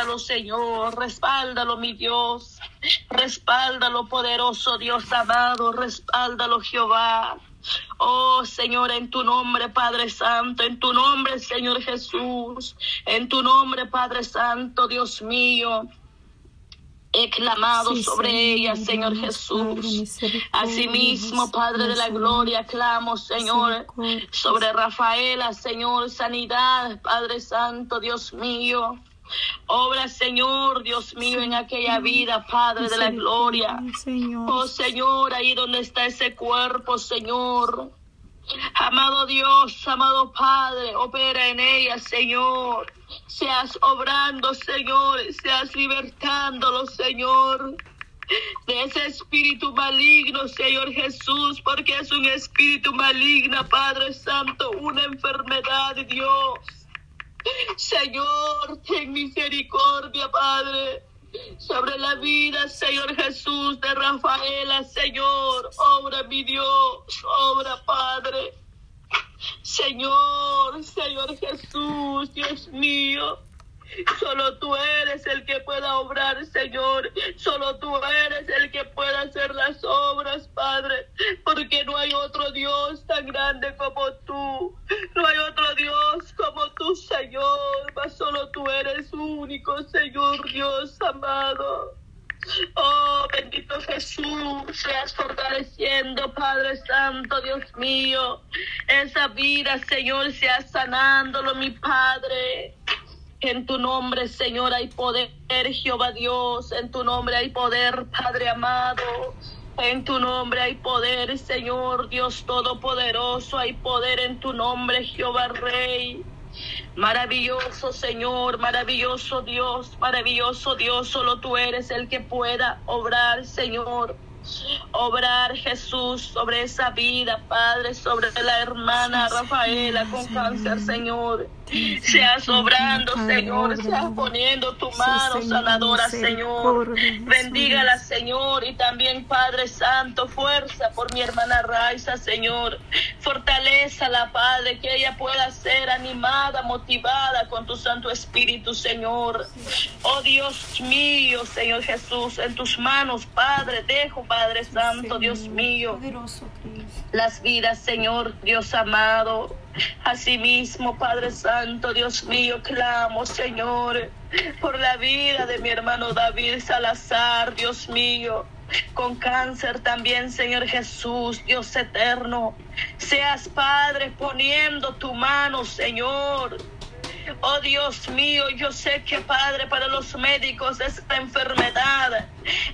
Respáldalo, Señor, respáldalo, mi Dios. Respáldalo, poderoso Dios amado, respáldalo, Jehová. Oh Señor, en tu nombre, Padre Santo, en tu nombre, Señor Jesús, en tu nombre, Padre Santo, Dios mío. He clamado sobre ella, Señor Jesús. Asimismo, Padre de la Gloria, clamo, Señor, sobre Rafaela, Señor, sanidad, Padre Santo, Dios mío. Obra, Señor, Dios mío, en aquella vida, Padre de la Gloria. Oh, Señor, ahí donde está ese cuerpo, Señor. Amado Dios, amado Padre, opera en ella, Señor. Seas obrando, Señor, seas libertándolo, Señor. De ese espíritu maligno, Señor Jesús, porque es un espíritu maligno, Padre Santo, una enfermedad, Dios. Señor, ten misericordia, Padre sobre la vida, Señor Jesús, de Rafaela, Señor. Obra, mi Dios, obra, Padre. Señor, Señor Jesús, Dios mío. Solo tú eres el que pueda obrar, Señor. Solo tú eres el que pueda hacer las obras, Padre. Porque no hay otro Dios tan grande como tú. No hay otro Dios como tú, Señor. Mas solo tú eres único, Señor Dios amado. Oh, bendito Jesús, seas fortaleciendo, Padre Santo, Dios mío, esa vida, Señor, seas sanándolo, mi Padre. En tu nombre, Señor, hay poder, Jehová Dios. En tu nombre hay poder, Padre amado. En tu nombre hay poder, Señor Dios Todopoderoso. Hay poder en tu nombre, Jehová Rey. Maravilloso Señor, maravilloso Dios, maravilloso Dios. Solo tú eres el que pueda obrar, Señor obrar Jesús sobre esa vida, Padre, sobre la hermana Rafaela con cáncer, Señor. Seas obrando, Señor, seas poniendo tu mano sanadora, Señor. Bendígala, Señor, y también, Padre Santo, fuerza por mi hermana Raiza, Señor. la Padre, que ella pueda ser animada, motivada con tu Santo Espíritu, Señor. Oh Dios mío, Señor Jesús, en tus manos, Padre, dejo, Padre Santo, Dios mío, las vidas, Señor, Dios amado. Asimismo, Padre Santo, Dios mío, clamo, Señor, por la vida de mi hermano David Salazar, Dios mío, con cáncer también, Señor Jesús, Dios eterno. Seas, Padre, poniendo tu mano, Señor Oh Dios mío, yo sé que Padre, para los médicos esta enfermedad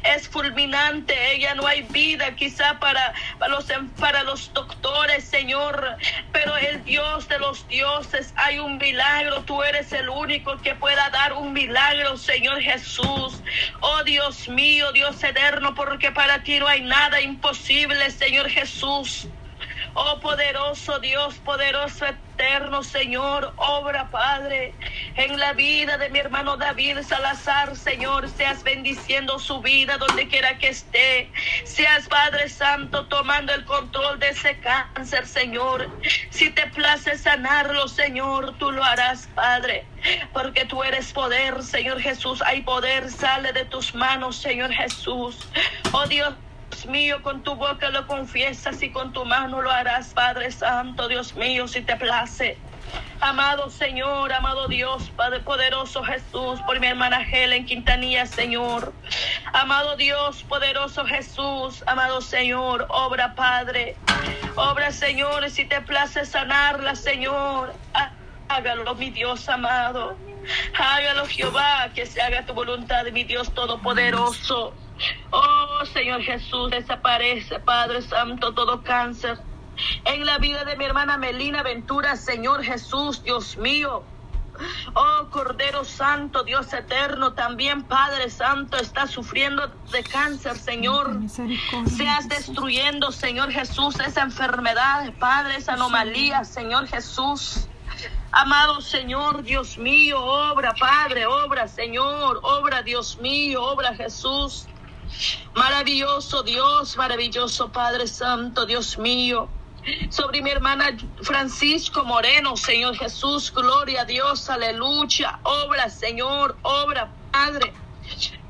es fulminante. Ella no hay vida quizá para, para, los, para los doctores, Señor. Pero el Dios de los dioses hay un milagro. Tú eres el único que pueda dar un milagro, Señor Jesús. Oh Dios mío, Dios eterno, porque para ti no hay nada imposible, Señor Jesús. Oh poderoso Dios, poderoso eterno Señor, obra Padre en la vida de mi hermano David Salazar, Señor, seas bendiciendo su vida donde quiera que esté. Seas Padre Santo tomando el control de ese cáncer, Señor. Si te place sanarlo, Señor, tú lo harás, Padre, porque tú eres poder, Señor Jesús. Hay poder, sale de tus manos, Señor Jesús. Oh Dios mío, con tu boca lo confiesas y con tu mano lo harás, Padre Santo, Dios mío, si te place. Amado Señor, amado Dios, Padre poderoso Jesús, por mi hermana Helen Quintanilla, Señor. Amado Dios, poderoso Jesús, amado Señor, obra Padre. Obra Señor, si te place sanarla, Señor. Hágalo, mi Dios amado. Hágalo, Jehová, que se haga tu voluntad, mi Dios todopoderoso. Oh Señor Jesús, desaparece, Padre Santo, todo cáncer. En la vida de mi hermana Melina Ventura, Señor Jesús, Dios mío. Oh Cordero Santo, Dios eterno, también Padre Santo está sufriendo de cáncer, Señor. Seas destruyendo, Señor Jesús, esa enfermedad, Padre, esa anomalía, Señor Jesús. Amado Señor, Dios mío, obra, Padre, obra, Señor, obra, Dios mío, obra, Jesús. Maravilloso Dios, maravilloso Padre Santo, Dios mío. sobre mi hermana Francisco Moreno, Señor Jesús, gloria a Dios, aleluya. Obra, Señor, obra, Padre.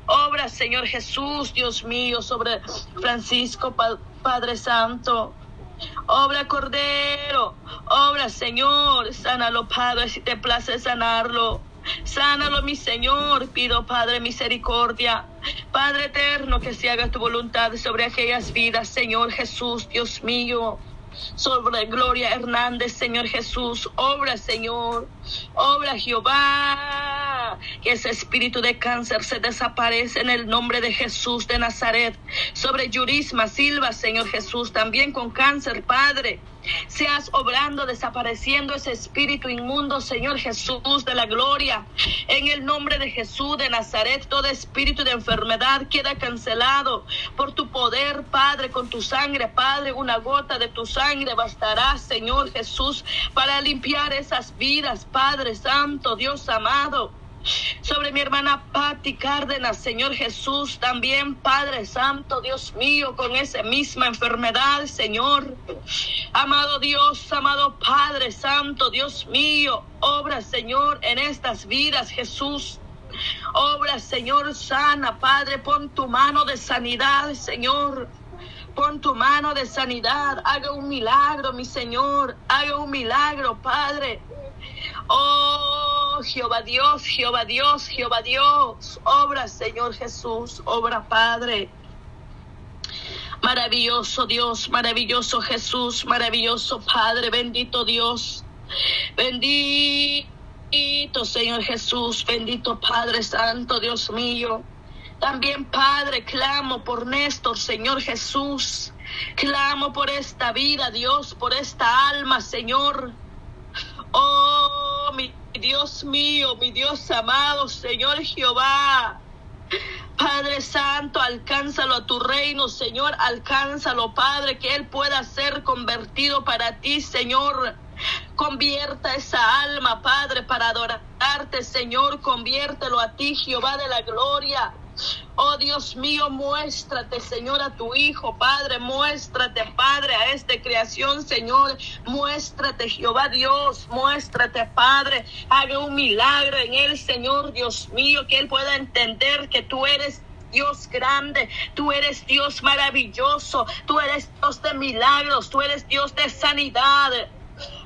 Obra, Señor Jesús, Dios mío, sobre Francisco, Padre Santo. Obra, Cordero. Obra, Señor. Sánalo, Padre, si te place sanarlo. Sánalo, mi Señor. Pido, Padre, misericordia. Padre eterno, que se haga tu voluntad sobre aquellas vidas, Señor Jesús, Dios mío sobre Gloria Hernández, Señor Jesús. Obra, Señor. Obra, Jehová. Que ese espíritu de cáncer se desaparece en el nombre de Jesús de Nazaret. Sobre Yurisma Silva, Señor Jesús, también con cáncer, Padre seas obrando, desapareciendo ese espíritu inmundo, Señor Jesús de la gloria. En el nombre de Jesús de Nazaret, todo espíritu de enfermedad queda cancelado por tu poder, Padre, con tu sangre, Padre, una gota de tu sangre bastará, Señor Jesús, para limpiar esas vidas, Padre Santo, Dios amado sobre mi hermana Patti Cárdenas, Señor Jesús, también Padre Santo, Dios mío, con esa misma enfermedad, Señor. Amado Dios, amado Padre Santo, Dios mío, obra, Señor, en estas vidas, Jesús. Obra, Señor, sana, Padre, pon tu mano de sanidad, Señor. Pon tu mano de sanidad, haga un milagro, mi Señor, haga un milagro, Padre. Oh, Jehová Dios, Jehová Dios, Jehová Dios, obra, Señor Jesús, obra, Padre. Maravilloso Dios, maravilloso Jesús, maravilloso Padre, bendito Dios. Bendito Señor Jesús, bendito Padre Santo, Dios mío. También, Padre, clamo por Néstor, Señor Jesús. Clamo por esta vida, Dios, por esta alma, Señor. Oh, Dios mío, mi Dios amado, Señor Jehová. Padre Santo, alcánzalo a tu reino, Señor, alcánzalo, Padre, que Él pueda ser convertido para ti, Señor. Convierta esa alma, Padre, para adorarte, Señor. Conviértelo a ti, Jehová de la gloria. Oh Dios mío, muéstrate, Señor, a tu Hijo, Padre, muéstrate, Padre, a esta creación, Señor, muéstrate, Jehová Dios, muéstrate, Padre, haga un milagro en él, Señor, Dios mío, que él pueda entender que tú eres Dios grande, tú eres Dios maravilloso, tú eres Dios de milagros, tú eres Dios de sanidad.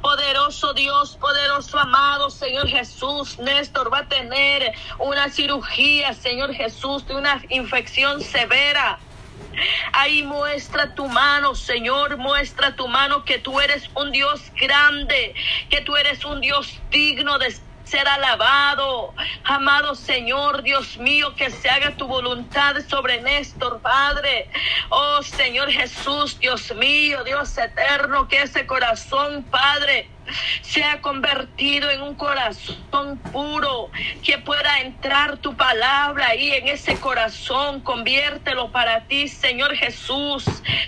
Poderoso Dios, poderoso amado Señor Jesús, Néstor va a tener una cirugía, Señor Jesús, de una infección severa. Ahí muestra tu mano, Señor, muestra tu mano que tú eres un Dios grande, que tú eres un Dios digno de ser alabado. Amado Señor, Dios mío, que se haga tu voluntad sobre Néstor, Padre. Oh Señor Jesús, Dios mío, Dios eterno, que ese corazón, Padre, se ha convertido en un corazón puro, que pueda entrar tu palabra ahí en ese corazón, conviértelo para ti, Señor Jesús.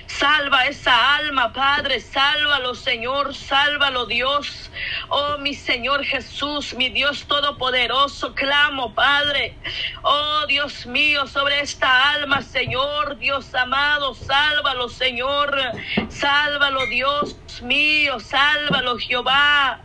Salva esa alma, Padre, sálvalo, Señor, sálvalo, Dios. Oh, mi Señor Jesús, mi Dios Todopoderoso, clamo, Padre. Oh, Dios mío, sobre esta alma, Señor, Dios amado, sálvalo, Señor. Sálvalo, Dios mío, sálvalo, Jehová. ba.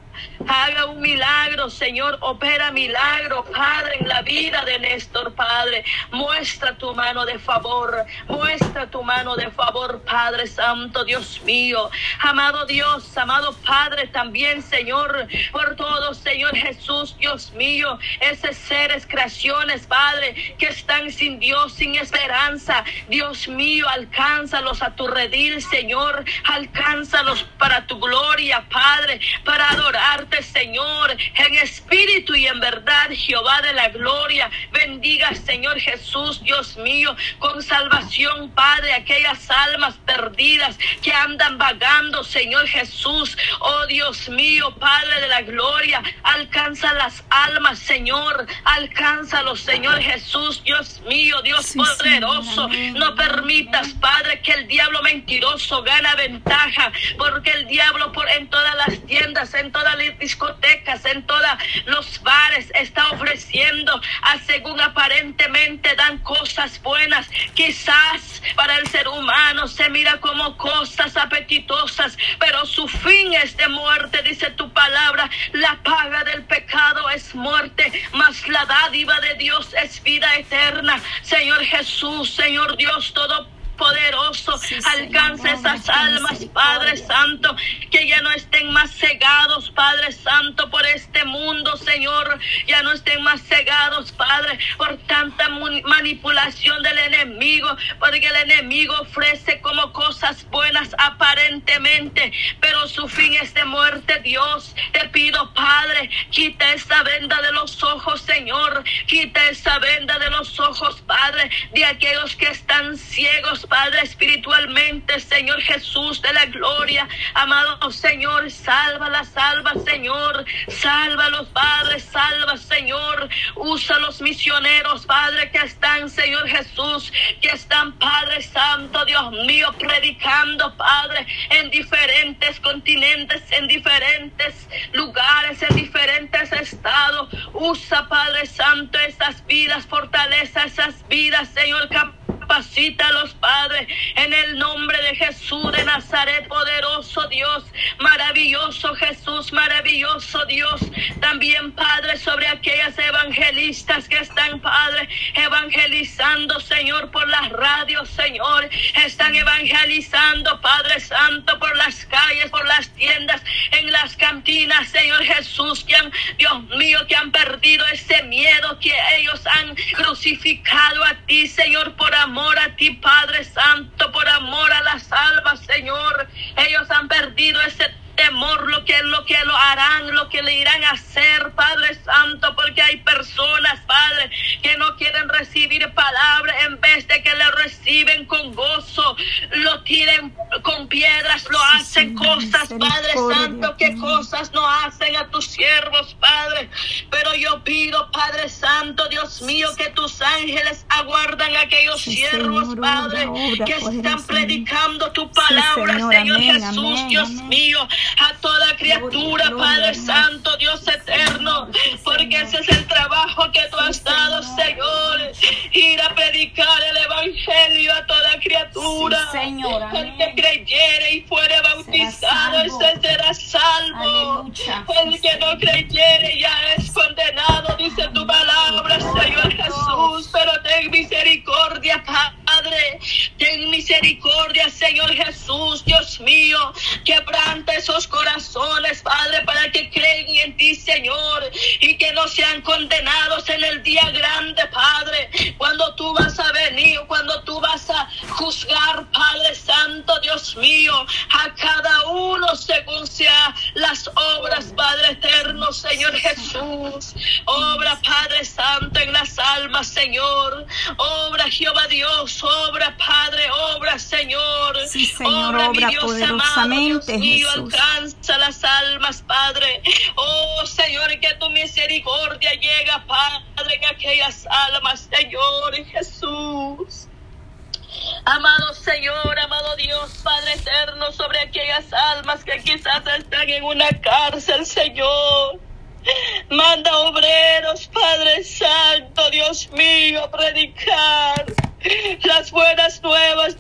Haga un milagro, Señor. Opera milagro, Padre, en la vida de Néstor, Padre. Muestra tu mano de favor. Muestra tu mano de favor, Padre Santo, Dios mío. Amado Dios, amado Padre, también, Señor, por todo, Señor Jesús, Dios mío. Esos seres, creaciones, Padre, que están sin Dios, sin esperanza. Dios mío, alcánzalos a tu redil, Señor. Alcánzalos para tu gloria, Padre, para adorar Señor, en espíritu y en verdad, Jehová de la gloria. Bendiga, Señor Jesús, Dios mío, con salvación, Padre, aquellas almas perdidas que andan vagando, Señor Jesús. Oh Dios mío, Padre de la gloria, alcanza las almas, Señor. Alcánzalo, Señor Jesús, Dios mío, Dios poderoso. no permitas, Padre, que el diablo mentiroso gana ventaja, porque el diablo por en todas las tiendas, en todas las discotecas, en todos los bares, está ofreciendo, a según aparentemente dan cosas buenas. Quizás para el ser humano se mira como cosas apetitosas, pero su fin es de muerte, dice tu palabra. La paga del pecado es muerte, mas la dádiva de Dios es vida eterna. Señor Jesús, Señor Dios todo poderoso. Alcanza esas almas, Padre Santo, que ya no estén más cegados, Padre Santo, por este mundo, Señor. Ya no estén más cegados, Padre, por tanta manipulación del enemigo, porque el enemigo ofrece como cosas buenas aparentemente, pero su fin es de muerte, Dios. Te pido, Padre, quita esa venda de los ojos, Señor. Quita esa venda de los ojos, Padre, de aquellos que están ciegos, Padre, espiritualmente, Señor Jesús de la gloria. Amado Señor, salva la salva, Señor. Salva los padres, salva, Señor. Usa los misioneros, Padre, que están, Señor Jesús, que están, Padre Santo, Dios mío, predicando, Padre, en diferentes continentes, en diferentes lugares, en diferentes estados. Usa, Padre Santo, esas vidas, fortaleza esas vidas, Señor, los Padre, en el nombre de Jesús de Nazaret, poderoso Dios, maravilloso Jesús, maravilloso Dios. También, Padre, sobre aquellas evangelistas que están, Padre, evangelizando, Señor, por las radios, Señor. Están evangelizando, Padre Santo, por las calles, por las tiendas, en las cantinas, Señor Jesús, que han, Dios mío, que han perdido ese miedo que ellos han crucificado a ti, Señor, por amor a ti, Padre Santo, por amor a las almas, Señor. Ellos han perdido ese temor, lo que, lo que lo harán, lo que le irán a hacer, Padre Santo, porque hay personas, Padre, que no quieren recibir palabra en vez de que reciben con gozo, lo tiren con piedras, lo hacen cosas, Padre Santo, que cosas no hacen a tus siervos, Padre. Pero yo pido, Padre Santo, Dios mío, que tus ángeles aguardan a aquellos siervos, Padre, que están predicando tu palabra, Señor Jesús, Dios mío a toda criatura, Padre Santo, Dios eterno, porque ese es el trabajo que tú has dado, Señor, ir a predicar el Evangelio a toda criatura. el que creyere y fuere bautizado, ese será salvo. El que no creyere ya es condenado, dice tu palabra, Señor Jesús, pero ten misericordia, Padre, misericordia, Señor Jesús, Dios mío, quebranta esos corazones, Padre, para que creen en ti, Señor, y que no sean condenados en el día grande, Padre, cuando tú vas a venir, cuando tú vas a juzgar, Padre Santo, Dios mío, a cada uno según sea las obras, Padre eterno, Señor Jesús. Obra, Padre Santo, en las almas, Señor. Obra, Jehová Dios, obra, Padre, obra, Señor. Sí, Señor, obra, mi Dios poderosamente, amado, Dios mío, alcanza las almas, Padre. Oh, Señor, que tu misericordia llega, Padre, que aquellas almas, Señor Jesús. Amado Señor, amado Dios, Padre eterno, sobre aquellas almas que quizás están en una cárcel, Señor. Manda obreros, Padre Santo, Dios mío, a predicar las buenas nuevas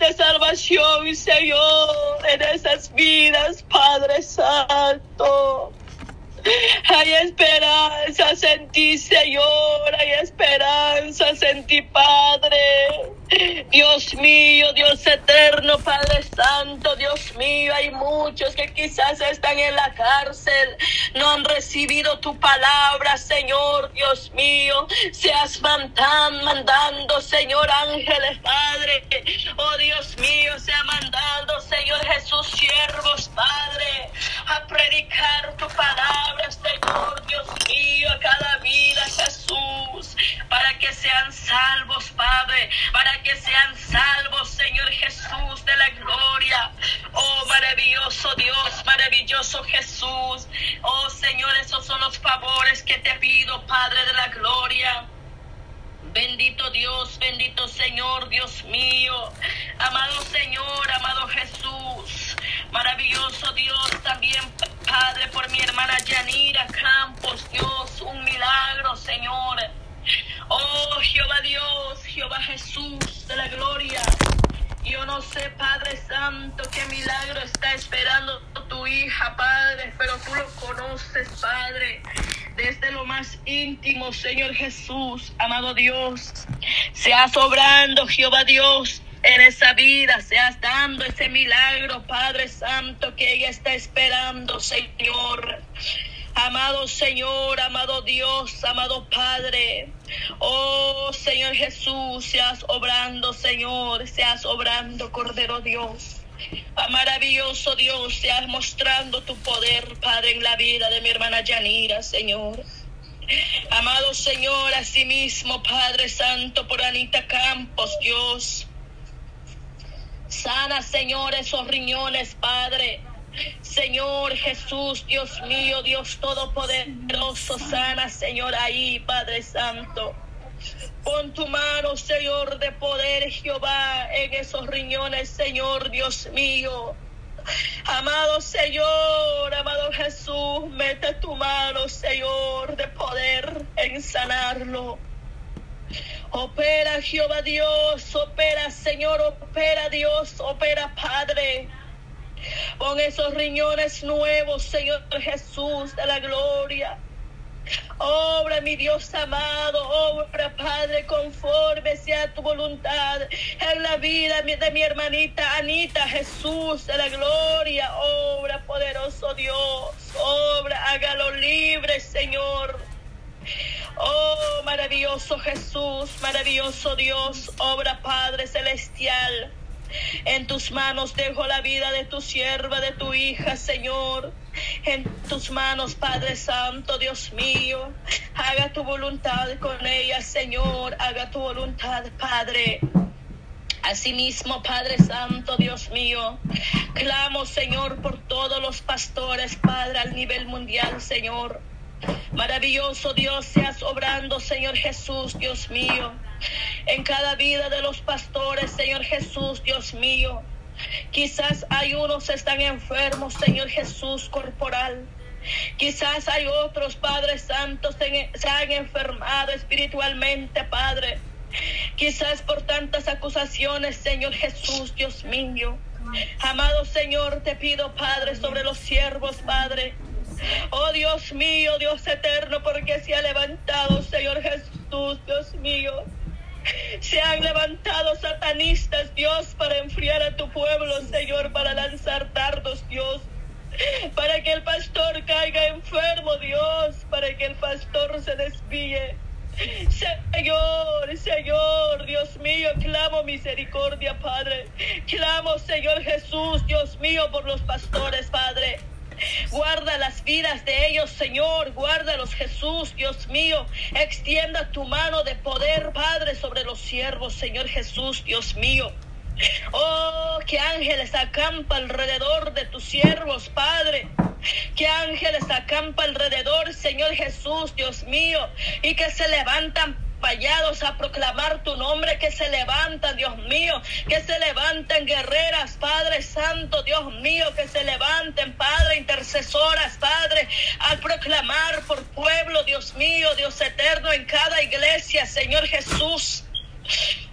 salvación, Señor, en esas vidas, Padre Santo. Hay esperanzas en ti, Señor. Hay esperanzas en ti, Padre. Dios mío, Dios eterno, Padre Santo, Dios mío, hay muchos que quizás están en la cárcel, no han recibido tu palabra, Señor, Dios mío, seas mandan, mandando, Señor, ángeles, Padre, oh Dios mío, sea mandando, Señor Jesús, Jehová Jesús de la gloria. Yo no sé, Padre Santo, qué milagro está esperando tu hija, Padre, pero tú lo conoces, Padre, desde lo más íntimo, Señor Jesús, amado Dios. Seas obrando, Jehová Dios, en esa vida, seas dando ese milagro, Padre Santo, que ella está esperando, Señor. Amado Señor, amado Dios, amado Padre. Oh Señor Jesús, seas obrando, Señor, seas obrando, Cordero Dios. Maravilloso Dios, seas mostrando tu poder, Padre, en la vida de mi hermana Yanira, Señor. Amado Señor, asimismo, Padre Santo, por Anita Campos, Dios. Sana, Señor, esos riñones, Padre. Señor Jesús, Dios mío, Dios Todopoderoso, sana, Señor, ahí, Padre Santo. Pon tu mano, Señor, de poder, Jehová, en esos riñones, Señor, Dios mío. Amado Señor, amado Jesús, mete tu mano, Señor, de poder en sanarlo. Opera Jehová Dios, opera Señor, opera Dios, opera Padre. Pon esos riñones nuevos, Señor Jesús de la gloria. Obra, mi Dios amado, obra, Padre, conforme sea tu voluntad en la vida de mi hermanita Anita, Jesús de la gloria. Obra, poderoso Dios, obra, hágalo libre, Señor. Oh, maravilloso Jesús, maravilloso Dios, obra, Padre celestial. En tus manos dejo la vida de tu sierva, de tu hija, Señor. En tus manos, Padre Santo, Dios mío. Haga tu voluntad con ella, Señor. Haga tu voluntad, Padre. Asimismo, Padre Santo, Dios mío, clamo, Señor, por todos los pastores, Padre, al nivel mundial, Señor. Maravilloso Dios, seas obrando, Señor Jesús, Dios mío en cada vida de los pastores, Señor Jesús, Dios mío. Quizás hay unos están enfermos, Señor Jesús, corporal. Quizás hay otros, Padre Santos, se han enfermado espiritualmente, Padre. Quizás por tantas acusaciones, Señor Jesús, Dios mío. Amado Señor, te pido, Padre, sobre los siervos, Padre. Oh Dios mío, Dios eterno, porque se ha levantado, Señor Jesús, Dios mío se han levantado satanistas, Dios, para enfriar a tu pueblo, Señor, para lanzar dardos, Dios. Para que el pastor caiga enfermo, Dios, para que el pastor se desvíe. Señor, Señor, Dios mío, clamo misericordia, Padre. Clamo, Señor Jesús, Dios mío, por los pastores, Padre. Guarda las vidas de ellos, Señor. Guárdalos, Jesús, Dios mío. Extienda tu mano de poder, Padre, sobre los siervos, Señor Jesús, Dios mío. Oh, que ángeles acampa alrededor de tus siervos, Padre. Que ángeles acampa alrededor, Señor Jesús, Dios mío. Y que se levantan vallados a proclamar tu nombre, que se levantan, Dios mío, que se levanten guerreras, Padre Santo, Dios mío, que se levanten, Padre, intercesoras, Padre, al proclamar por pueblo, Dios mío, Dios eterno, en cada iglesia, Señor Jesús.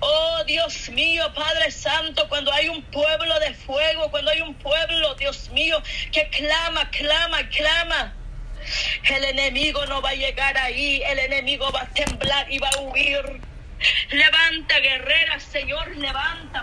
Oh Dios mío, Padre Santo, cuando hay un pueblo de fuego, cuando hay un pueblo, Dios mío, que clama, clama, clama el enemigo no va a llegar ahí, el enemigo va a temblar y va a huir. Levanta, guerrera, Señor, levanta.